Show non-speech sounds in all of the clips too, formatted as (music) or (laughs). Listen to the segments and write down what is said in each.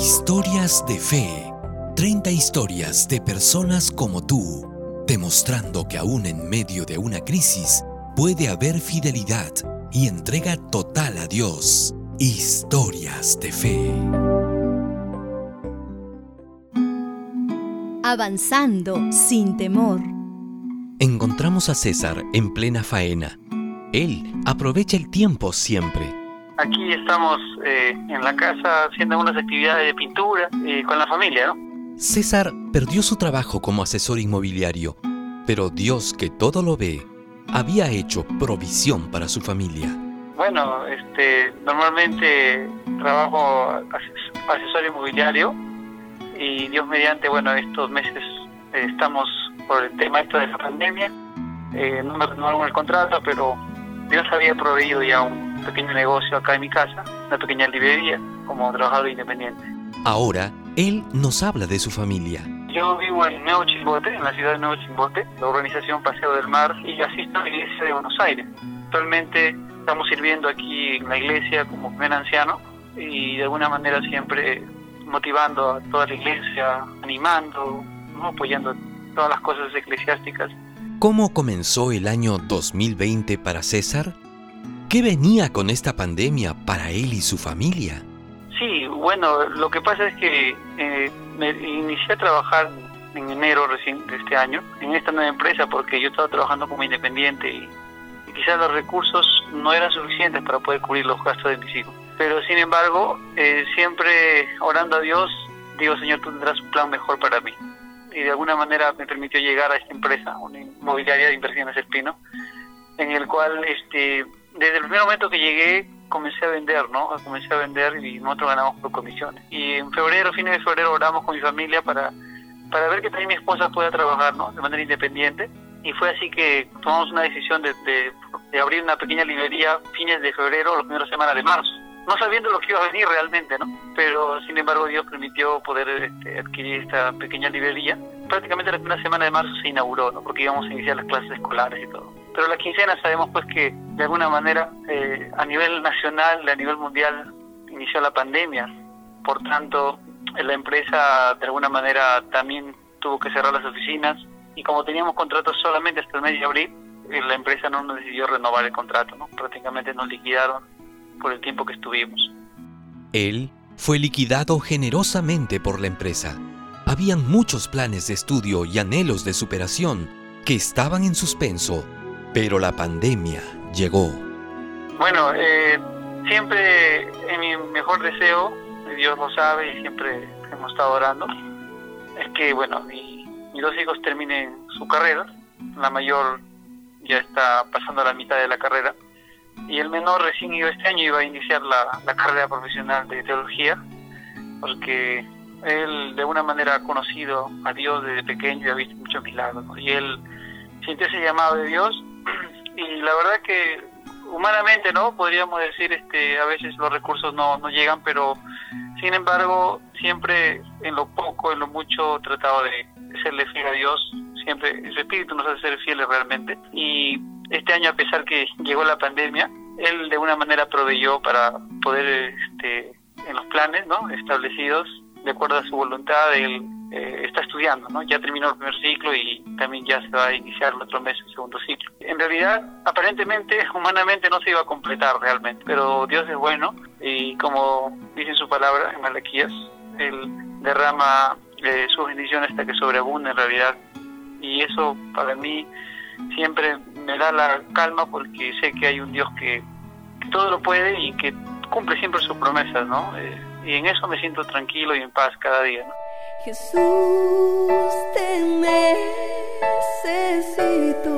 Historias de fe. 30 historias de personas como tú, demostrando que aún en medio de una crisis puede haber fidelidad y entrega total a Dios. Historias de fe. Avanzando sin temor. Encontramos a César en plena faena. Él aprovecha el tiempo siempre. Aquí estamos eh, en la casa haciendo unas actividades de pintura eh, con la familia, ¿no? César perdió su trabajo como asesor inmobiliario, pero Dios que todo lo ve, había hecho provisión para su familia. Bueno, este, normalmente trabajo asesor inmobiliario y Dios mediante, bueno, estos meses eh, estamos por el tema esto de la pandemia, eh, no me renovaron el contrato, pero Dios había proveído ya un pequeño negocio acá en mi casa, una pequeña librería como trabajador independiente. Ahora, él nos habla de su familia. Yo vivo en Nuevo Chimbote, en la ciudad de Nuevo Chimbote, la organización Paseo del Mar, y asisto a la iglesia de Buenos Aires. Actualmente estamos sirviendo aquí en la iglesia como primer anciano y de alguna manera siempre motivando a toda la iglesia, animando, apoyando todas las cosas eclesiásticas. ¿Cómo comenzó el año 2020 para César? ¿Qué venía con esta pandemia para él y su familia? Sí, bueno, lo que pasa es que eh, me inicié a trabajar en enero recién de este año en esta nueva empresa porque yo estaba trabajando como independiente y, quizás los recursos no eran suficientes para poder cubrir los gastos de mis hijos. Pero sin embargo, eh, siempre orando a Dios, digo, Señor, tú tendrás un plan mejor para mí. Y de alguna manera me permitió llegar a esta empresa, una inmobiliaria de inversiones Espino, en el cual este, desde el primer momento que llegué comencé a vender, ¿no? Comencé a vender y nosotros ganamos por comisiones. Y en febrero, fines de febrero, oramos con mi familia para, para ver que también mi esposa pueda trabajar, ¿no? De manera independiente. Y fue así que tomamos una decisión de, de, abrir una pequeña librería fines de febrero, las primeras semanas de marzo. No sabiendo lo que iba a venir realmente, ¿no? Pero sin embargo Dios permitió poder este, adquirir esta pequeña librería. Prácticamente la primera semana de marzo se inauguró, ¿no? Porque íbamos a iniciar las clases escolares y todo pero la quincena sabemos pues que de alguna manera eh, a nivel nacional, a nivel mundial inició la pandemia, por tanto la empresa de alguna manera también tuvo que cerrar las oficinas y como teníamos contratos solamente hasta el mes de abril, eh, la empresa no nos decidió renovar el contrato, ¿no? prácticamente nos liquidaron por el tiempo que estuvimos. Él fue liquidado generosamente por la empresa. Habían muchos planes de estudio y anhelos de superación que estaban en suspenso pero la pandemia llegó. Bueno, eh, siempre en mi mejor deseo, Dios lo sabe y siempre hemos estado orando, es que, bueno, mis dos hijos terminen su carrera. La mayor ya está pasando la mitad de la carrera y el menor recién iba este año iba a iniciar la, carrera profesional de teología porque él de una manera ha conocido a Dios desde pequeño y ha visto muchos milagros y él sintió ese llamado de Dios y la verdad que humanamente no podríamos decir este a veces los recursos no, no llegan pero sin embargo siempre en lo poco en lo mucho tratado de serle fiel a Dios. Siempre ese espíritu nos hace ser fieles realmente. Y este año a pesar que llegó la pandemia él de una manera proveyó para poder este en los planes no establecidos de acuerdo a su voluntad él eh, está estudiando, ¿no? Ya terminó el primer ciclo y también ya se va a iniciar el otro mes el segundo ciclo. En realidad, aparentemente, (laughs) humanamente no se iba a completar realmente, pero Dios es bueno y como dice en su palabra en Malaquías, Él derrama eh, sus bendiciones hasta que sobreabunda en realidad y eso para mí siempre me da la calma porque sé que hay un Dios que, todo lo puede y que cumple siempre sus promesas, ¿no? Eh, y en eso me siento tranquilo y en paz cada día, ¿no? Jesús, te necesito.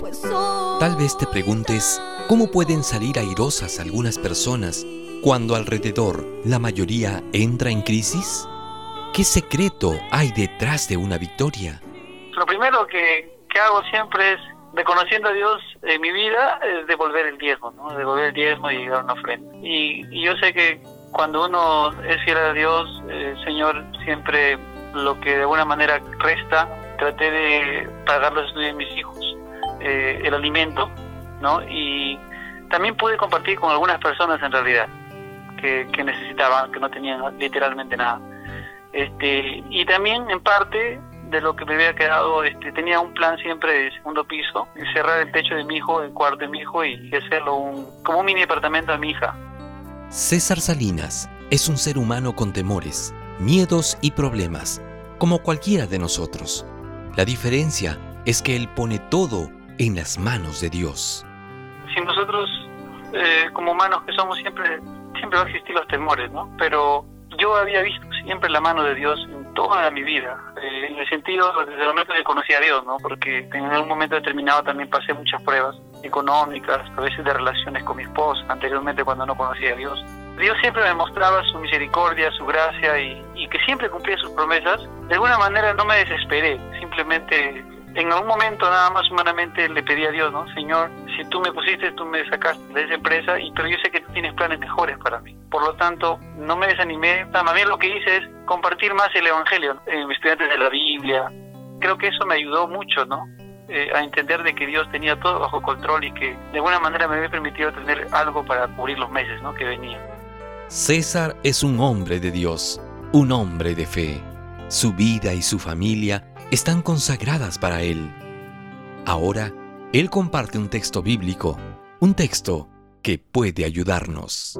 Pues Tal vez te preguntes, ¿cómo pueden salir airosas algunas personas cuando alrededor la mayoría entra en crisis? ¿Qué secreto hay detrás de una victoria? Lo primero que, hago siempre es, reconociendo a Dios en mi vida, es devolver el diezmo, ¿no? Devolver el diezmo y dar una ofrenda. y yo sé que cuando uno es fiel a Dios, eh, Señor, siempre lo que de alguna manera resta, traté de pagar los estudios de mis hijos, eh, el alimento, ¿no? Y también pude compartir con algunas personas en realidad. que, necesitaban, que no tenían literalmente nada. Este, y también en parte de lo que me había quedado, este, tenía un plan siempre de segundo piso, cerrar el techo de mi hijo, el cuarto de mi hijo y hacerlo un, como un mini departamento a mi hija. César Salinas es un ser humano con temores, miedos y problemas, como cualquiera de nosotros. La diferencia es que él pone todo en las manos de Dios. Si nosotros, eh, como humanos que somos, siempre, siempre va a existir los temores, ¿no? Pero yo había visto siempre la mano de Dios en toda mi vida, eh, en el sentido desde el momento que conocí a Dios, ¿no? Porque en un momento determinado también pasé muchas pruebas económicas, a veces de relaciones con mi esposa, anteriormente cuando no conocía a Dios. Dios siempre me mostraba su misericordia, su gracia y, y que siempre cumplía sus promesas. De alguna manera no me desesperé, simplemente en algún momento nada más humanamente le pedí a Dios, ¿no? Señor, si tú me pusiste, tú me sacaste de esa empresa, y, pero yo sé que tú tienes planes mejores para mí. Por lo tanto, no me desanimé. También lo que hice es compartir más el Evangelio en estudiantes de la Biblia. Creo que eso me ayudó mucho, ¿no? Eh, a entender de que Dios tenía todo bajo control y que de alguna manera me había permitido tener algo para cubrir los meses, ¿no? Que venían. César es un hombre de Dios, un hombre de fe. Su vida y su familia están consagradas para Él. Ahora, Él comparte un texto bíblico, un texto que puede ayudarnos.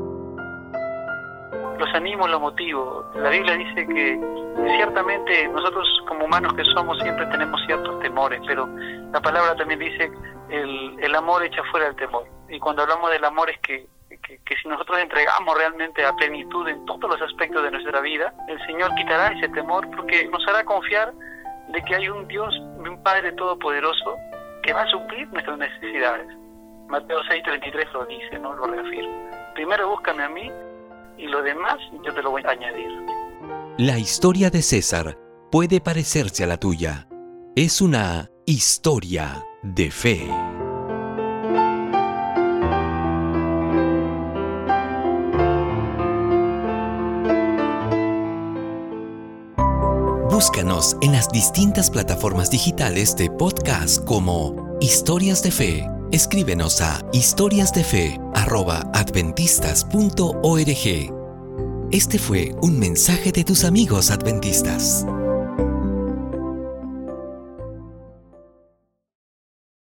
Los animo, los motivo. La Biblia dice que ciertamente nosotros como humanos que somos siempre tenemos ciertos temores, pero la palabra también dice el, el amor echa fuera el temor. Y cuando hablamos del amor es que, que, si nosotros entregamos realmente a plenitud en todos los aspectos de nuestra vida, el Señor quitará ese temor porque nos hará confiar de que hay un Dios, un Padre Todopoderoso que va a suplir nuestras necesidades. Mateo 6:33 lo dice, ¿no? Lo reafirma. Primero búscame a mí y lo demás yo te lo voy a añadir. La historia de César puede parecerse a la tuya. Es una historia de fe. Búscanos en las distintas plataformas digitales de podcast como Historias de Fe. Escríbenos a historiasdefe.adventistas.org. Este fue un mensaje de tus amigos adventistas.